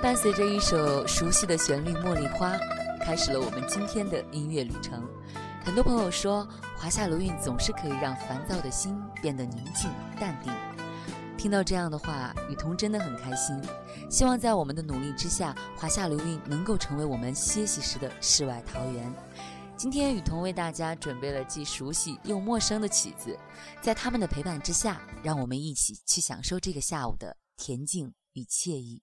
伴随着一首熟悉的旋律《茉莉花》，开始了我们今天的音乐旅程。很多朋友说，华夏流韵总是可以让烦躁的心变得宁静淡定。听到这样的话，雨桐真的很开心。希望在我们的努力之下，华夏流韵能够成为我们歇息时的世外桃源。今天，雨桐为大家准备了既熟悉又陌生的曲子，在他们的陪伴之下，让我们一起去享受这个下午的恬静与惬意。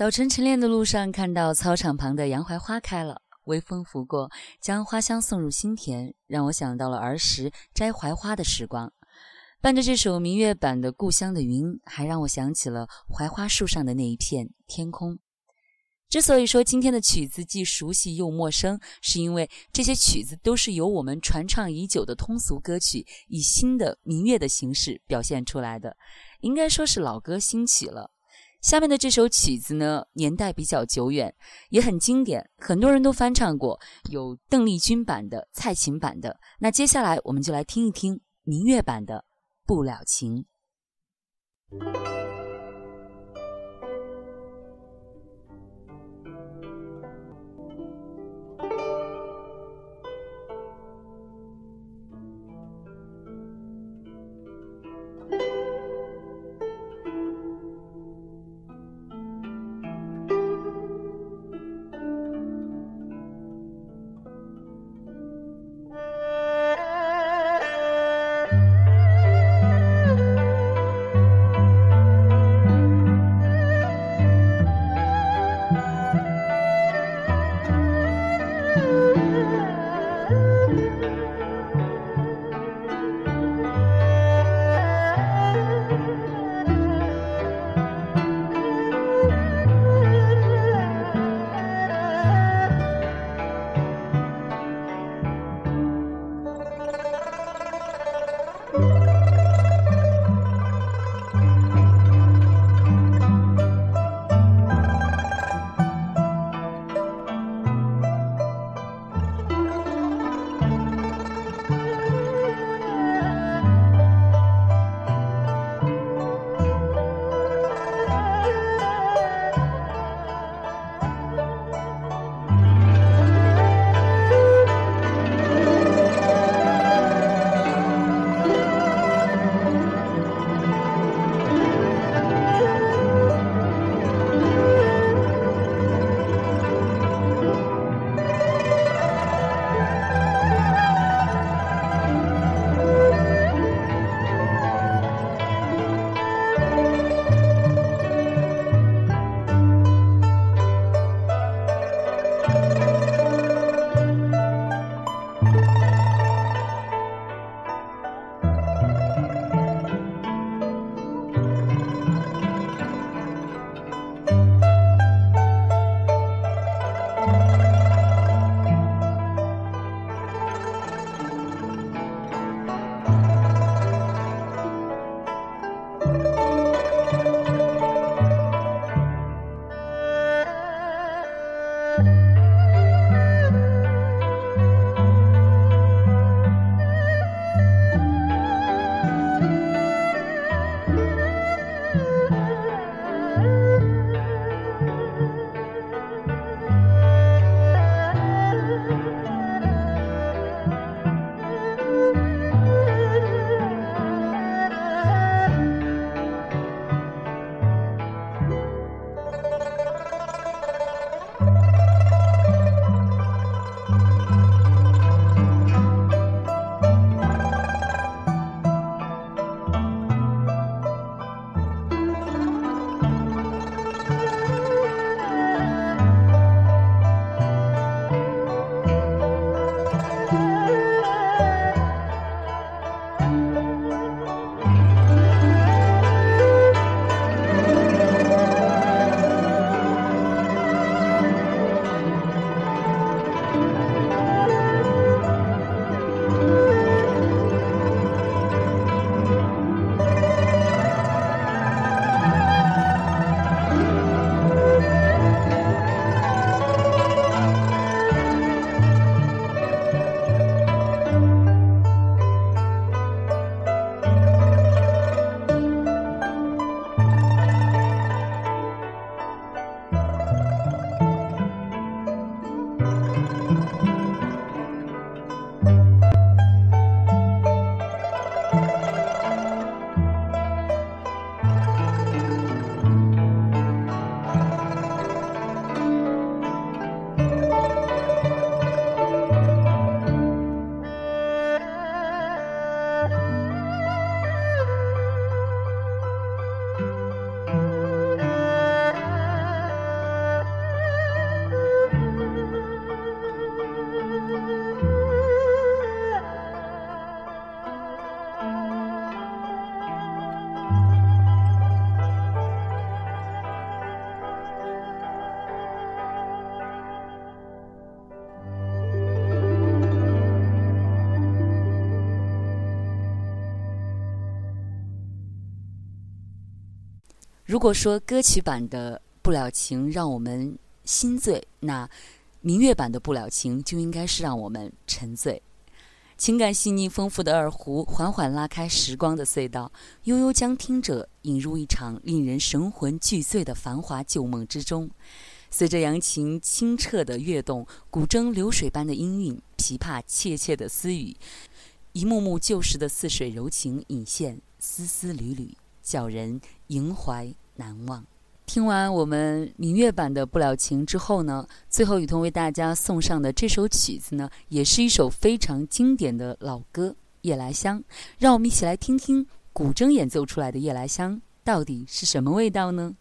早晨晨练的路上，看到操场旁的洋槐花开了，微风拂过，将花香送入心田，让我想到了儿时摘槐花的时光。伴着这首民乐版的《故乡的云》，还让我想起了槐花树上的那一片天空。之所以说今天的曲子既熟悉又陌生，是因为这些曲子都是由我们传唱已久的通俗歌曲以新的民乐的形式表现出来的，应该说是老歌新曲了。下面的这首曲子呢，年代比较久远，也很经典，很多人都翻唱过，有邓丽君版的、蔡琴版的。那接下来我们就来听一听民乐版的《不了情》。如果说歌曲版的《不了情》让我们心醉，那民乐版的《不了情》就应该是让我们沉醉。情感细腻丰富的二胡缓缓拉开时光的隧道，悠悠将听者引入一场令人神魂俱醉的繁华旧梦之中。随着扬琴清澈的跃动，古筝流水般的音韵，琵琶切切的私语，一幕幕旧时的似水柔情隐现，丝丝缕缕，叫人萦怀难忘。听完我们明月版的《不了情》之后呢，最后雨桐为大家送上的这首曲子呢，也是一首非常经典的老歌《夜来香》。让我们一起来听听古筝演奏出来的《夜来香》到底是什么味道呢？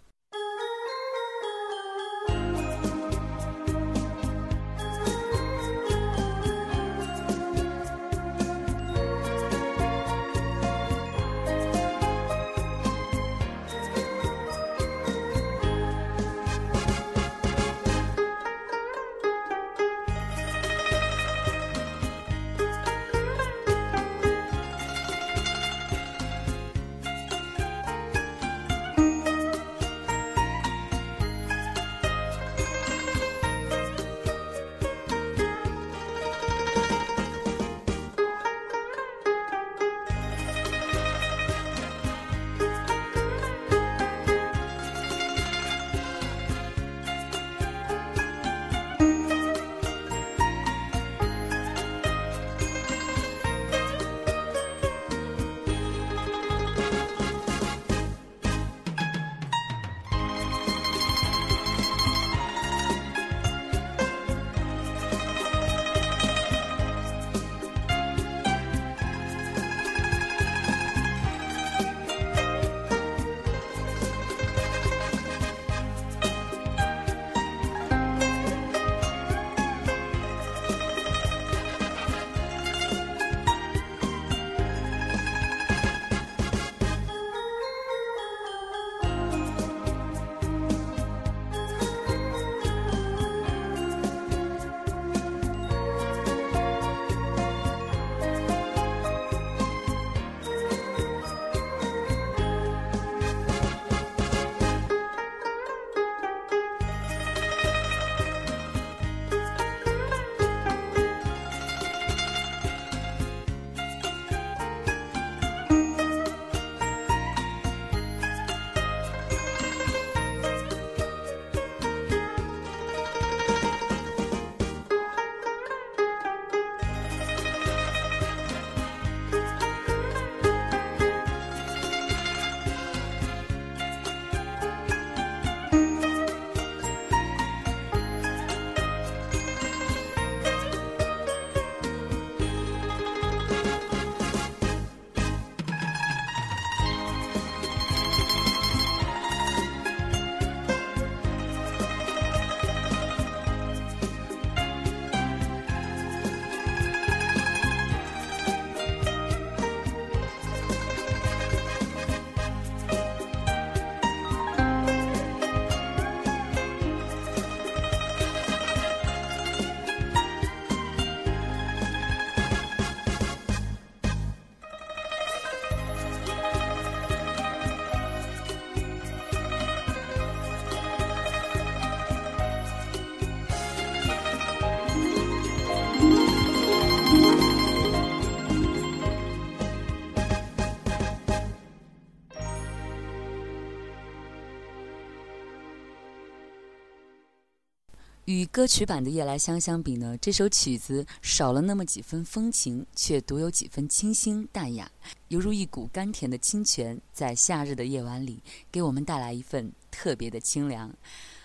与歌曲版的《夜来香》相比呢，这首曲子少了那么几分风情，却独有几分清新淡雅，犹如一股甘甜的清泉，在夏日的夜晚里给我们带来一份特别的清凉。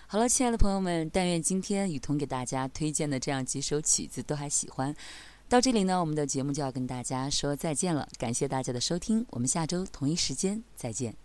好了，亲爱的朋友们，但愿今天雨桐给大家推荐的这样几首曲子都还喜欢。到这里呢，我们的节目就要跟大家说再见了，感谢大家的收听，我们下周同一时间再见。